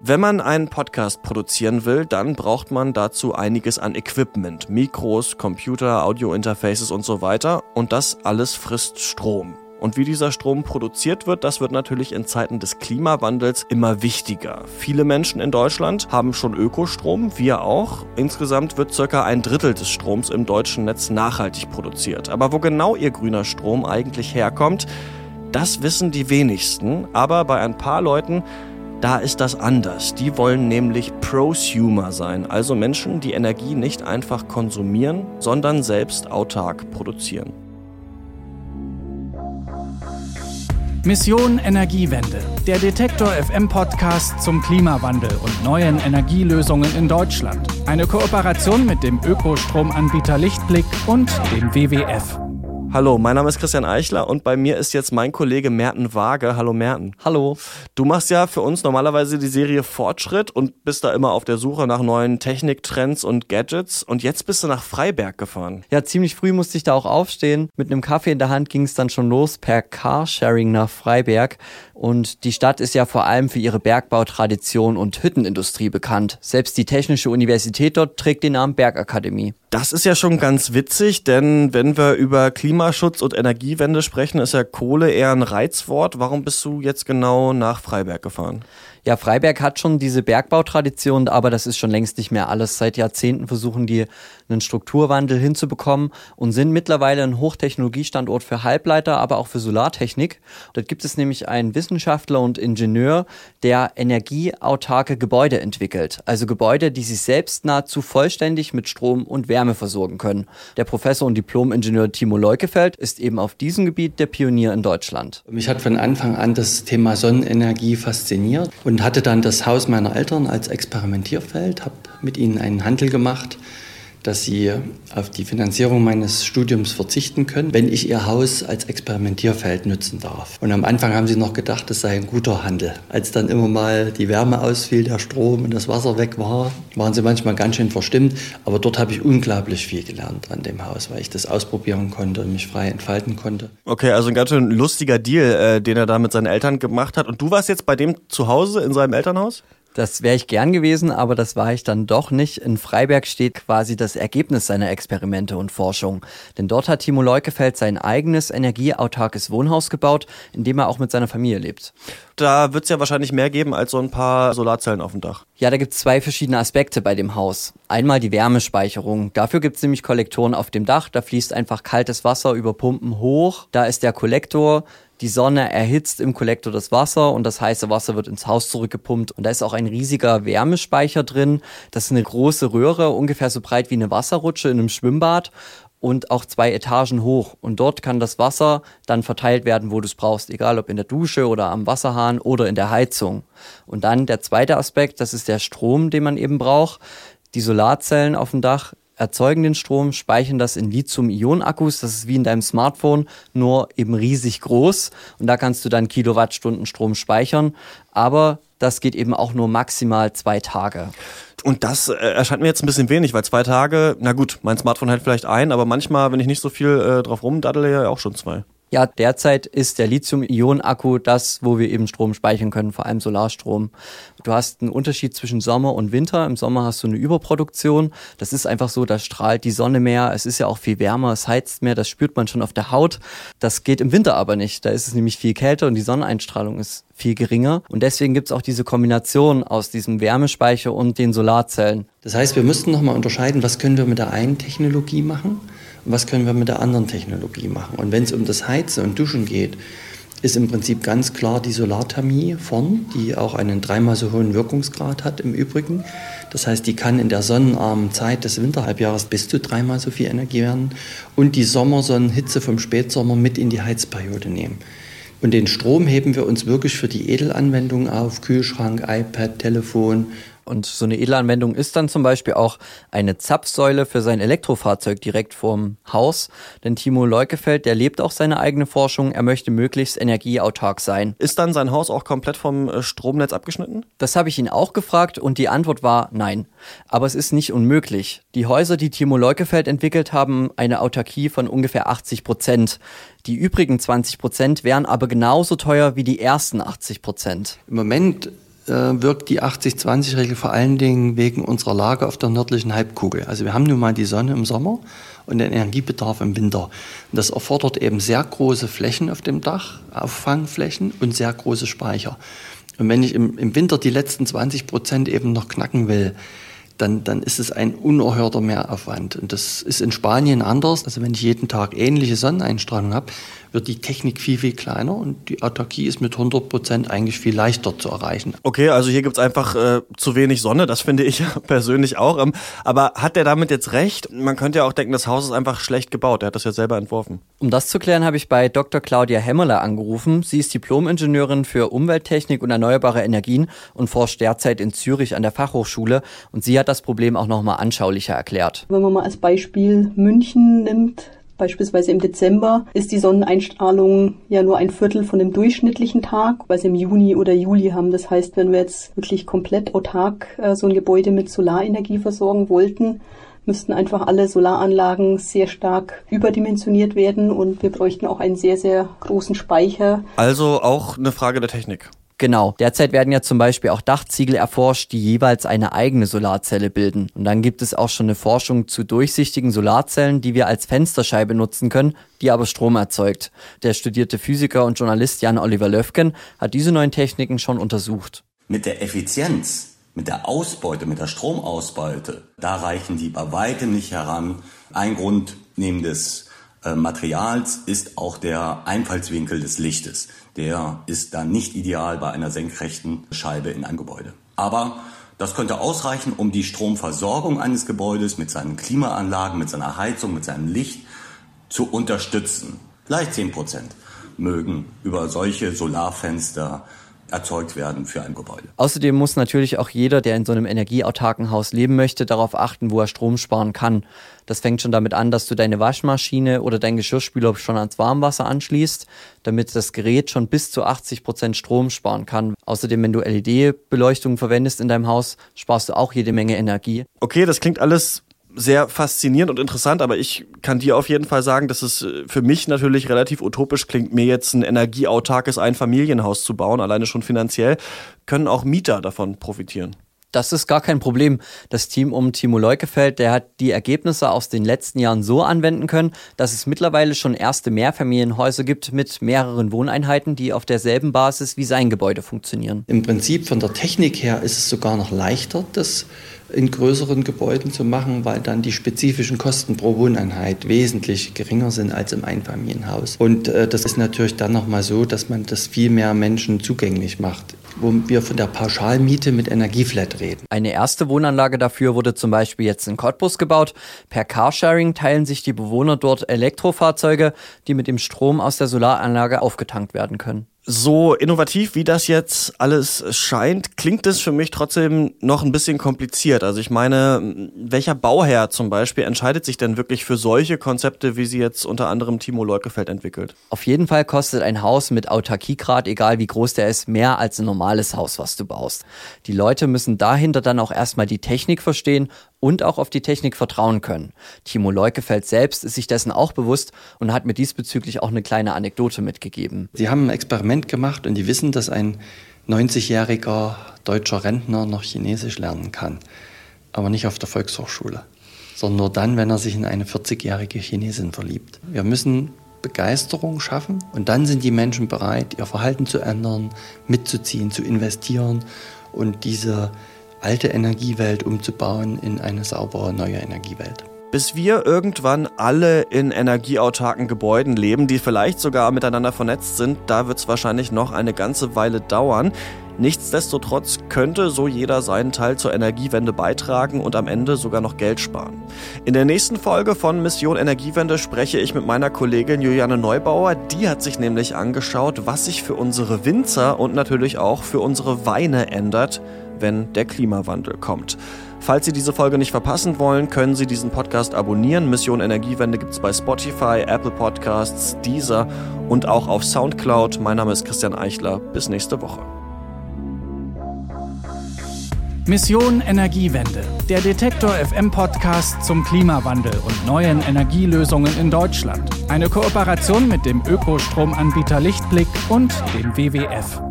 Wenn man einen Podcast produzieren will, dann braucht man dazu einiges an Equipment. Mikros, Computer, Audio-Interfaces und so weiter. Und das alles frisst Strom. Und wie dieser Strom produziert wird, das wird natürlich in Zeiten des Klimawandels immer wichtiger. Viele Menschen in Deutschland haben schon Ökostrom, wir auch. Insgesamt wird circa ein Drittel des Stroms im deutschen Netz nachhaltig produziert. Aber wo genau ihr grüner Strom eigentlich herkommt, das wissen die wenigsten. Aber bei ein paar Leuten da ist das anders. Die wollen nämlich Prosumer sein, also Menschen, die Energie nicht einfach konsumieren, sondern selbst autark produzieren. Mission Energiewende, der Detektor FM Podcast zum Klimawandel und neuen Energielösungen in Deutschland. Eine Kooperation mit dem Ökostromanbieter Lichtblick und dem WWF. Hallo, mein Name ist Christian Eichler und bei mir ist jetzt mein Kollege Merten Waage. Hallo Merten. Hallo. Du machst ja für uns normalerweise die Serie Fortschritt und bist da immer auf der Suche nach neuen Techniktrends und Gadgets. Und jetzt bist du nach Freiberg gefahren. Ja, ziemlich früh musste ich da auch aufstehen. Mit einem Kaffee in der Hand ging es dann schon los per Carsharing nach Freiberg. Und die Stadt ist ja vor allem für ihre Bergbautradition und Hüttenindustrie bekannt. Selbst die Technische Universität dort trägt den Namen Bergakademie. Das ist ja schon ganz witzig, denn wenn wir über Klimaschutz und Energiewende sprechen, ist ja Kohle eher ein Reizwort. Warum bist du jetzt genau nach Freiberg gefahren? Ja, Freiberg hat schon diese Bergbautradition, aber das ist schon längst nicht mehr alles. Seit Jahrzehnten versuchen die einen Strukturwandel hinzubekommen und sind mittlerweile ein Hochtechnologiestandort für Halbleiter, aber auch für Solartechnik. Dort gibt es nämlich einen Wissenschaftler und Ingenieur, der energieautarke Gebäude entwickelt. Also Gebäude, die sich selbst nahezu vollständig mit Strom und Wärme versorgen können. Der Professor und Diplom-Ingenieur Timo Leukefeld ist eben auf diesem Gebiet der Pionier in Deutschland. Mich hat von Anfang an das Thema Sonnenenergie fasziniert und und hatte dann das Haus meiner Eltern als Experimentierfeld, habe mit ihnen einen Handel gemacht dass sie auf die Finanzierung meines Studiums verzichten können, wenn ich ihr Haus als Experimentierfeld nutzen darf. Und am Anfang haben sie noch gedacht, das sei ein guter Handel. Als dann immer mal die Wärme ausfiel, der Strom und das Wasser weg war, waren sie manchmal ganz schön verstimmt. Aber dort habe ich unglaublich viel gelernt an dem Haus, weil ich das ausprobieren konnte und mich frei entfalten konnte. Okay, also ein ganz schön lustiger Deal, äh, den er da mit seinen Eltern gemacht hat. Und du warst jetzt bei dem zu Hause in seinem Elternhaus? Das wäre ich gern gewesen, aber das war ich dann doch nicht. In Freiberg steht quasi das Ergebnis seiner Experimente und Forschung. Denn dort hat Timo Leukefeld sein eigenes energieautarkes Wohnhaus gebaut, in dem er auch mit seiner Familie lebt. Da wird es ja wahrscheinlich mehr geben als so ein paar Solarzellen auf dem Dach. Ja, da gibt es zwei verschiedene Aspekte bei dem Haus. Einmal die Wärmespeicherung. Dafür gibt es nämlich Kollektoren auf dem Dach. Da fließt einfach kaltes Wasser über Pumpen hoch. Da ist der Kollektor. Die Sonne erhitzt im Kollektor das Wasser und das heiße Wasser wird ins Haus zurückgepumpt. Und da ist auch ein riesiger Wärmespeicher drin. Das ist eine große Röhre, ungefähr so breit wie eine Wasserrutsche in einem Schwimmbad und auch zwei Etagen hoch. Und dort kann das Wasser dann verteilt werden, wo du es brauchst, egal ob in der Dusche oder am Wasserhahn oder in der Heizung. Und dann der zweite Aspekt, das ist der Strom, den man eben braucht. Die Solarzellen auf dem Dach erzeugen den Strom, speichern das in Lithium-Ionen-Akkus. Das ist wie in deinem Smartphone, nur eben riesig groß. Und da kannst du dann Kilowattstunden Strom speichern. Aber das geht eben auch nur maximal zwei Tage. Und das äh, erscheint mir jetzt ein bisschen wenig, weil zwei Tage, na gut, mein Smartphone hält vielleicht ein, aber manchmal, wenn ich nicht so viel äh, drauf rumdaddle, ja auch schon zwei. Ja, derzeit ist der Lithium-Ionen-Akku das, wo wir eben Strom speichern können, vor allem Solarstrom. Du hast einen Unterschied zwischen Sommer und Winter. Im Sommer hast du eine Überproduktion. Das ist einfach so, da strahlt die Sonne mehr. Es ist ja auch viel wärmer, es heizt mehr. Das spürt man schon auf der Haut. Das geht im Winter aber nicht. Da ist es nämlich viel kälter und die Sonneneinstrahlung ist viel geringer. Und deswegen gibt es auch diese Kombination aus diesem Wärmespeicher und den Solarzellen. Das heißt, wir müssten nochmal unterscheiden, was können wir mit der einen Technologie machen was können wir mit der anderen Technologie machen. Und wenn es um das Heizen und Duschen geht, ist im Prinzip ganz klar die Solarthermie vorn, die auch einen dreimal so hohen Wirkungsgrad hat im Übrigen. Das heißt, die kann in der sonnenarmen Zeit des Winterhalbjahres bis zu dreimal so viel Energie werden und die Sommersonnenhitze vom Spätsommer mit in die Heizperiode nehmen. Und den Strom heben wir uns wirklich für die Edelanwendungen auf, Kühlschrank, iPad, Telefon, und so eine Edelanwendung ist dann zum Beispiel auch eine Zapfsäule für sein Elektrofahrzeug direkt vorm Haus. Denn Timo Leukefeld, der lebt auch seine eigene Forschung. Er möchte möglichst energieautark sein. Ist dann sein Haus auch komplett vom äh, Stromnetz abgeschnitten? Das habe ich ihn auch gefragt und die Antwort war nein. Aber es ist nicht unmöglich. Die Häuser, die Timo Leukefeld entwickelt haben, eine Autarkie von ungefähr 80 Prozent. Die übrigen 20 Prozent wären aber genauso teuer wie die ersten 80 Prozent. Im Moment wirkt die 80-20-Regel vor allen Dingen wegen unserer Lage auf der nördlichen Halbkugel. Also wir haben nun mal die Sonne im Sommer und den Energiebedarf im Winter. Und das erfordert eben sehr große Flächen auf dem Dach, Auffangflächen und sehr große Speicher. Und wenn ich im, im Winter die letzten 20 Prozent eben noch knacken will, dann, dann ist es ein unerhörter Mehraufwand. Und das ist in Spanien anders. Also wenn ich jeden Tag ähnliche Sonneneinstrahlung habe, wird die Technik viel, viel kleiner und die Autarkie ist mit 100 Prozent eigentlich viel leichter zu erreichen. Okay, also hier gibt's einfach äh, zu wenig Sonne, das finde ich persönlich auch. Ähm, aber hat der damit jetzt recht? Man könnte ja auch denken, das Haus ist einfach schlecht gebaut. Er hat das ja selber entworfen. Um das zu klären, habe ich bei Dr. Claudia Hemmerle angerufen. Sie ist Diplom-Ingenieurin für Umwelttechnik und erneuerbare Energien und forscht derzeit in Zürich an der Fachhochschule. Und sie hat das Problem auch nochmal anschaulicher erklärt. Wenn man mal als Beispiel München nimmt, Beispielsweise im Dezember ist die Sonneneinstrahlung ja nur ein Viertel von dem durchschnittlichen Tag, was wir im Juni oder Juli haben. Das heißt, wenn wir jetzt wirklich komplett autark äh, so ein Gebäude mit Solarenergie versorgen wollten, müssten einfach alle Solaranlagen sehr stark überdimensioniert werden und wir bräuchten auch einen sehr, sehr großen Speicher. Also auch eine Frage der Technik. Genau. Derzeit werden ja zum Beispiel auch Dachziegel erforscht, die jeweils eine eigene Solarzelle bilden. Und dann gibt es auch schon eine Forschung zu durchsichtigen Solarzellen, die wir als Fensterscheibe nutzen können, die aber Strom erzeugt. Der studierte Physiker und Journalist Jan Oliver Löfken hat diese neuen Techniken schon untersucht. Mit der Effizienz, mit der Ausbeute, mit der Stromausbeute, da reichen die bei weitem nicht heran. Ein Grund neben des Materials ist auch der Einfallswinkel des Lichtes. Der ist dann nicht ideal bei einer senkrechten Scheibe in einem Gebäude. Aber das könnte ausreichen, um die Stromversorgung eines Gebäudes mit seinen Klimaanlagen, mit seiner Heizung, mit seinem Licht zu unterstützen. Vielleicht 10 Prozent mögen über solche Solarfenster erzeugt werden für ein Gebäude. Außerdem muss natürlich auch jeder, der in so einem energieautarken Haus leben möchte, darauf achten, wo er Strom sparen kann. Das fängt schon damit an, dass du deine Waschmaschine oder dein Geschirrspüler schon ans Warmwasser anschließt, damit das Gerät schon bis zu 80 Prozent Strom sparen kann. Außerdem, wenn du LED-Beleuchtung verwendest in deinem Haus, sparst du auch jede Menge Energie. Okay, das klingt alles sehr faszinierend und interessant, aber ich kann dir auf jeden Fall sagen, dass es äh, für mich natürlich relativ utopisch klingt, mir jetzt ein energieautarkes Einfamilienhaus zu bauen, alleine schon finanziell. Können auch Mieter davon profitieren? Das ist gar kein Problem. Das Team um Timo Leukefeld, der hat die Ergebnisse aus den letzten Jahren so anwenden können, dass es mittlerweile schon erste Mehrfamilienhäuser gibt mit mehreren Wohneinheiten, die auf derselben Basis wie sein Gebäude funktionieren. Im Prinzip von der Technik her ist es sogar noch leichter, das in größeren Gebäuden zu machen, weil dann die spezifischen Kosten pro Wohneinheit wesentlich geringer sind als im Einfamilienhaus. Und äh, das ist natürlich dann nochmal so, dass man das viel mehr Menschen zugänglich macht wo wir von der Pauschalmiete mit Energieflat reden. Eine erste Wohnanlage dafür wurde zum Beispiel jetzt in Cottbus gebaut. Per Carsharing teilen sich die Bewohner dort Elektrofahrzeuge, die mit dem Strom aus der Solaranlage aufgetankt werden können so innovativ wie das jetzt alles scheint, klingt es für mich trotzdem noch ein bisschen kompliziert. Also ich meine, welcher Bauherr zum Beispiel entscheidet sich denn wirklich für solche Konzepte, wie sie jetzt unter anderem Timo Leukefeld entwickelt? Auf jeden Fall kostet ein Haus mit Autarkiegrad, egal wie groß der ist, mehr als ein normales Haus, was du baust. Die Leute müssen dahinter dann auch erstmal die Technik verstehen und auch auf die Technik vertrauen können. Timo Leukefeld selbst ist sich dessen auch bewusst und hat mir diesbezüglich auch eine kleine Anekdote mitgegeben. Sie haben ein Experiment gemacht und die wissen, dass ein 90-jähriger deutscher Rentner noch Chinesisch lernen kann, aber nicht auf der Volkshochschule, sondern nur dann, wenn er sich in eine 40-jährige Chinesin verliebt. Wir müssen Begeisterung schaffen und dann sind die Menschen bereit, ihr Verhalten zu ändern, mitzuziehen, zu investieren und diese alte Energiewelt umzubauen in eine saubere neue Energiewelt. Bis wir irgendwann alle in energieautarken Gebäuden leben, die vielleicht sogar miteinander vernetzt sind, da wird es wahrscheinlich noch eine ganze Weile dauern. Nichtsdestotrotz könnte so jeder seinen Teil zur Energiewende beitragen und am Ende sogar noch Geld sparen. In der nächsten Folge von Mission Energiewende spreche ich mit meiner Kollegin Juliane Neubauer. Die hat sich nämlich angeschaut, was sich für unsere Winzer und natürlich auch für unsere Weine ändert, wenn der Klimawandel kommt. Falls Sie diese Folge nicht verpassen wollen, können Sie diesen Podcast abonnieren. Mission Energiewende gibt es bei Spotify, Apple Podcasts, Deezer und auch auf Soundcloud. Mein Name ist Christian Eichler. Bis nächste Woche. Mission Energiewende, der Detektor FM Podcast zum Klimawandel und neuen Energielösungen in Deutschland. Eine Kooperation mit dem Ökostromanbieter Lichtblick und dem WWF.